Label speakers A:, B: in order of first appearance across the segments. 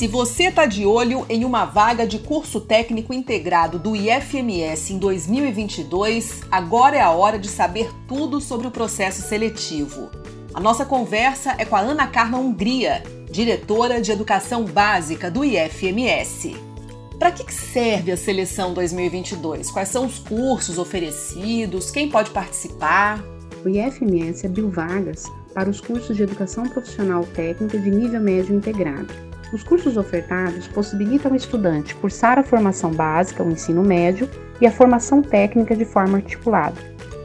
A: Se você está de olho em uma vaga de curso técnico integrado do IFMS em 2022, agora é a hora de saber tudo sobre o processo seletivo. A nossa conversa é com a Ana Carla Hungria, diretora de Educação Básica do IFMS. Para que serve a seleção 2022? Quais são os cursos oferecidos? Quem pode participar?
B: O IFMS abriu vagas para os cursos de Educação Profissional Técnica de nível médio integrado. Os cursos ofertados possibilitam ao estudante cursar a formação básica, o ensino médio, e a formação técnica de forma articulada.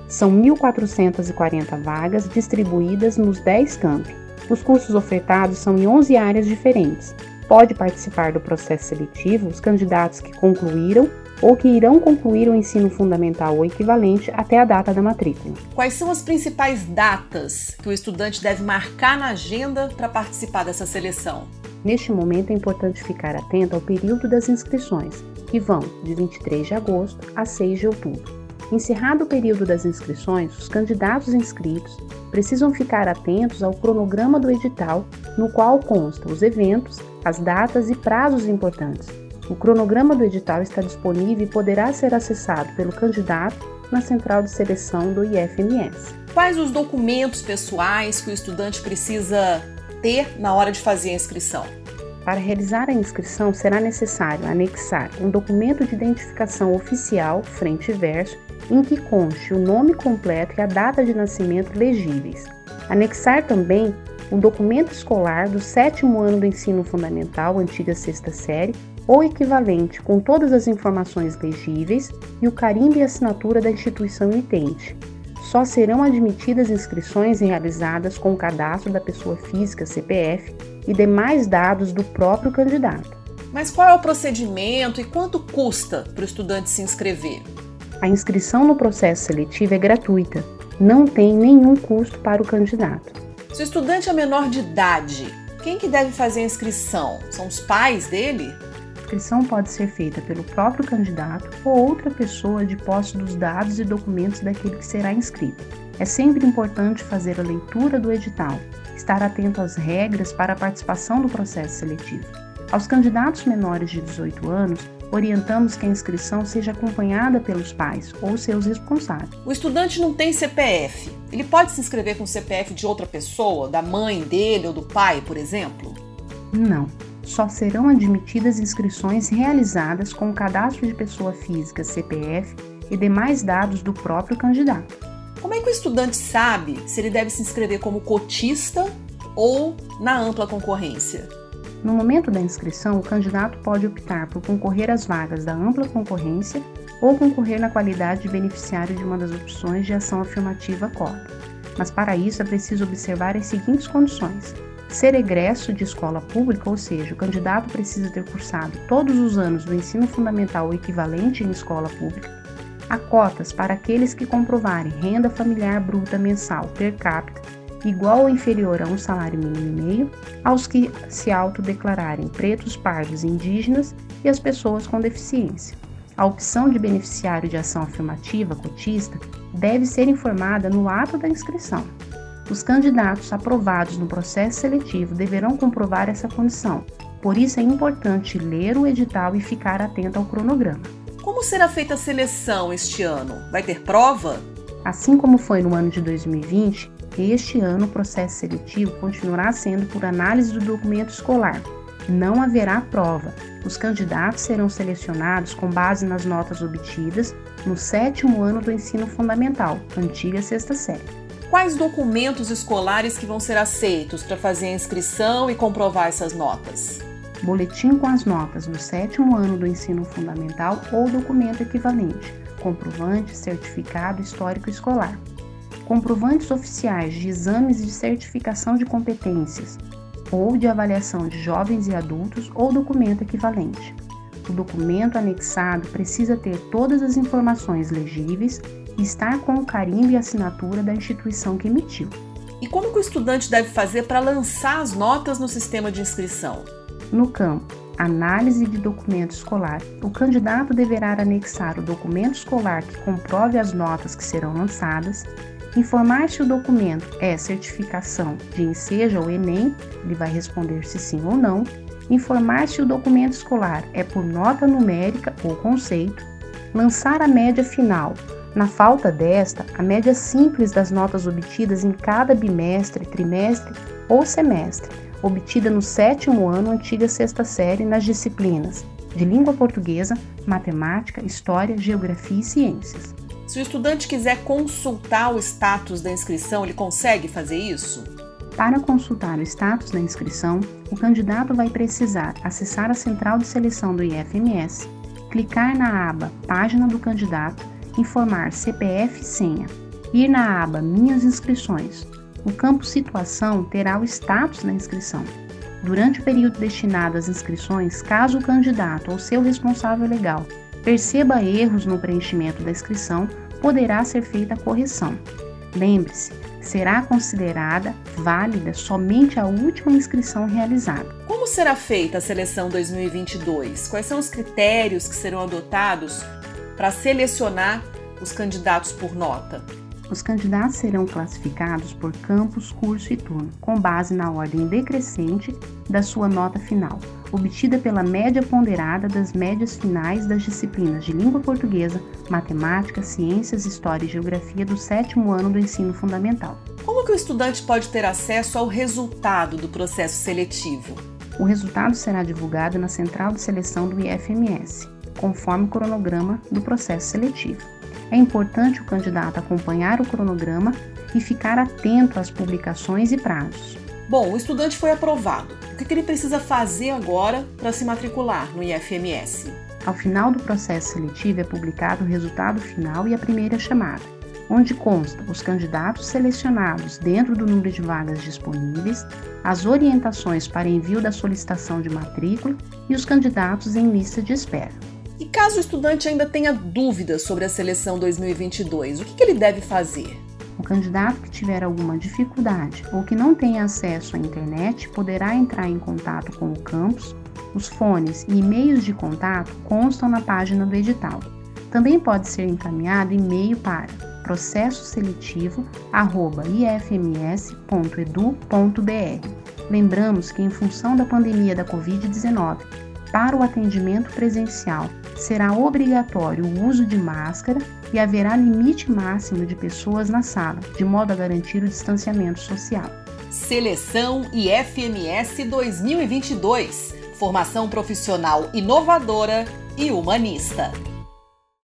B: São 1.440 vagas distribuídas nos 10 campi. Os cursos ofertados são em 11 áreas diferentes, pode participar do processo seletivo os candidatos que concluíram ou que irão concluir o ensino fundamental ou equivalente até a data da matrícula.
A: Quais são as principais datas que o estudante deve marcar na agenda para participar dessa seleção?
B: Neste momento é importante ficar atento ao período das inscrições, que vão de 23 de agosto a 6 de outubro. Encerrado o período das inscrições, os candidatos inscritos precisam ficar atentos ao cronograma do edital, no qual constam os eventos, as datas e prazos importantes. O cronograma do edital está disponível e poderá ser acessado pelo candidato na central de seleção do IFMS.
A: Quais os documentos pessoais que o estudante precisa ter na hora de fazer a inscrição?
B: Para realizar a inscrição, será necessário anexar um documento de identificação oficial, frente e verso, em que conste o nome completo e a data de nascimento legíveis. Anexar também um documento escolar do sétimo ano do ensino fundamental, antiga sexta série, ou equivalente, com todas as informações legíveis e o carimbo e assinatura da instituição emitente. Só serão admitidas inscrições realizadas com o cadastro da pessoa física CPF e demais dados do próprio candidato.
A: Mas qual é o procedimento e quanto custa para o estudante se inscrever?
B: A inscrição no processo seletivo é gratuita, não tem nenhum custo para o candidato.
A: Se o estudante é menor de idade, quem que deve fazer a inscrição? São os pais dele?
B: A inscrição pode ser feita pelo próprio candidato ou outra pessoa de posse dos dados e documentos daquele que será inscrito. É sempre importante fazer a leitura do edital, estar atento às regras para a participação do processo seletivo. Aos candidatos menores de 18 anos, orientamos que a inscrição seja acompanhada pelos pais ou seus responsáveis.
A: O estudante não tem CPF. Ele pode se inscrever com o CPF de outra pessoa, da mãe dele ou do pai, por exemplo?
B: Não. Só serão admitidas inscrições realizadas com o cadastro de pessoa física, CPF e demais dados do próprio candidato.
A: Como é que o estudante sabe se ele deve se inscrever como cotista ou na ampla concorrência?
B: No momento da inscrição, o candidato pode optar por concorrer às vagas da ampla concorrência ou concorrer na qualidade de beneficiário de uma das opções de ação afirmativa cota. Mas para isso é preciso observar as seguintes condições: ser egresso de escola pública, ou seja, o candidato precisa ter cursado todos os anos do ensino fundamental equivalente em escola pública. Há cotas para aqueles que comprovarem renda familiar bruta mensal per capita igual ou inferior a um salário mínimo e meio, aos que se autodeclararem pretos, pardos, indígenas e as pessoas com deficiência. A opção de beneficiário de ação afirmativa cotista deve ser informada no ato da inscrição. Os candidatos aprovados no processo seletivo deverão comprovar essa condição, por isso é importante ler o edital e ficar atento ao cronograma.
A: Como será feita a seleção este ano? Vai ter prova?
B: Assim como foi no ano de 2020, este ano, o processo seletivo continuará sendo por análise do documento escolar. Não haverá prova. Os candidatos serão selecionados com base nas notas obtidas no sétimo ano do ensino fundamental, antiga sexta série.
A: Quais documentos escolares que vão ser aceitos para fazer a inscrição e comprovar essas notas?
B: Boletim com as notas do sétimo ano do ensino fundamental ou documento equivalente, comprovante, certificado histórico escolar comprovantes oficiais de exames de certificação de competências ou de avaliação de jovens e adultos ou documento equivalente. O documento anexado precisa ter todas as informações legíveis estar com o carimbo e assinatura da instituição que emitiu.
A: E como que o estudante deve fazer para lançar as notas no sistema de inscrição?
B: No campo Análise de documento escolar. O candidato deverá anexar o documento escolar que comprove as notas que serão lançadas, informar se o documento é certificação de enseja ou Enem, ele vai responder se sim ou não, informar se o documento escolar é por nota numérica ou conceito, lançar a média final. Na falta desta, a média simples das notas obtidas em cada bimestre, trimestre ou semestre, obtida no sétimo ano antiga sexta série nas disciplinas de língua portuguesa, matemática, história, geografia e ciências.
A: Se o estudante quiser consultar o status da inscrição, ele consegue fazer isso?
B: Para consultar o status da inscrição, o candidato vai precisar acessar a central de seleção do IFMS, clicar na aba Página do candidato, informar CPF e senha, ir na aba Minhas inscrições. No campo Situação terá o status da inscrição. Durante o período destinado às inscrições, caso o candidato ou seu responsável legal perceba erros no preenchimento da inscrição, poderá ser feita a correção. Lembre-se, será considerada válida somente a última inscrição realizada.
A: Como será feita a seleção 2022? Quais são os critérios que serão adotados para selecionar os candidatos por nota?
B: Os candidatos serão classificados por campus, curso e turno, com base na ordem decrescente da sua nota final, obtida pela média ponderada das médias finais das disciplinas de língua portuguesa, matemática, ciências, história e geografia do sétimo ano do ensino fundamental.
A: Como que o estudante pode ter acesso ao resultado do processo seletivo?
B: O resultado será divulgado na central de seleção do IFMS, conforme o cronograma do processo seletivo. É importante o candidato acompanhar o cronograma e ficar atento às publicações e prazos.
A: Bom, o estudante foi aprovado. O que ele precisa fazer agora para se matricular no IFMS?
B: Ao final do processo seletivo é publicado o resultado final e a primeira chamada, onde consta os candidatos selecionados dentro do número de vagas disponíveis, as orientações para envio da solicitação de matrícula e os candidatos em lista de espera.
A: E caso o estudante ainda tenha dúvidas sobre a seleção 2022, o que, ele deve fazer?
B: O candidato que tiver alguma dificuldade ou que não tenha acesso à internet poderá entrar em contato com o campus. Os fones e e-mails de contato constam na página do edital. Também pode ser encaminhado e-mail para processoseletivo@ifms.edu.br. Lembramos que em função da pandemia da COVID-19, para o atendimento presencial será obrigatório o uso de máscara e haverá limite máximo de pessoas na sala, de modo a garantir o distanciamento social.
A: Seleção IFMS 2022 Formação profissional inovadora e humanista.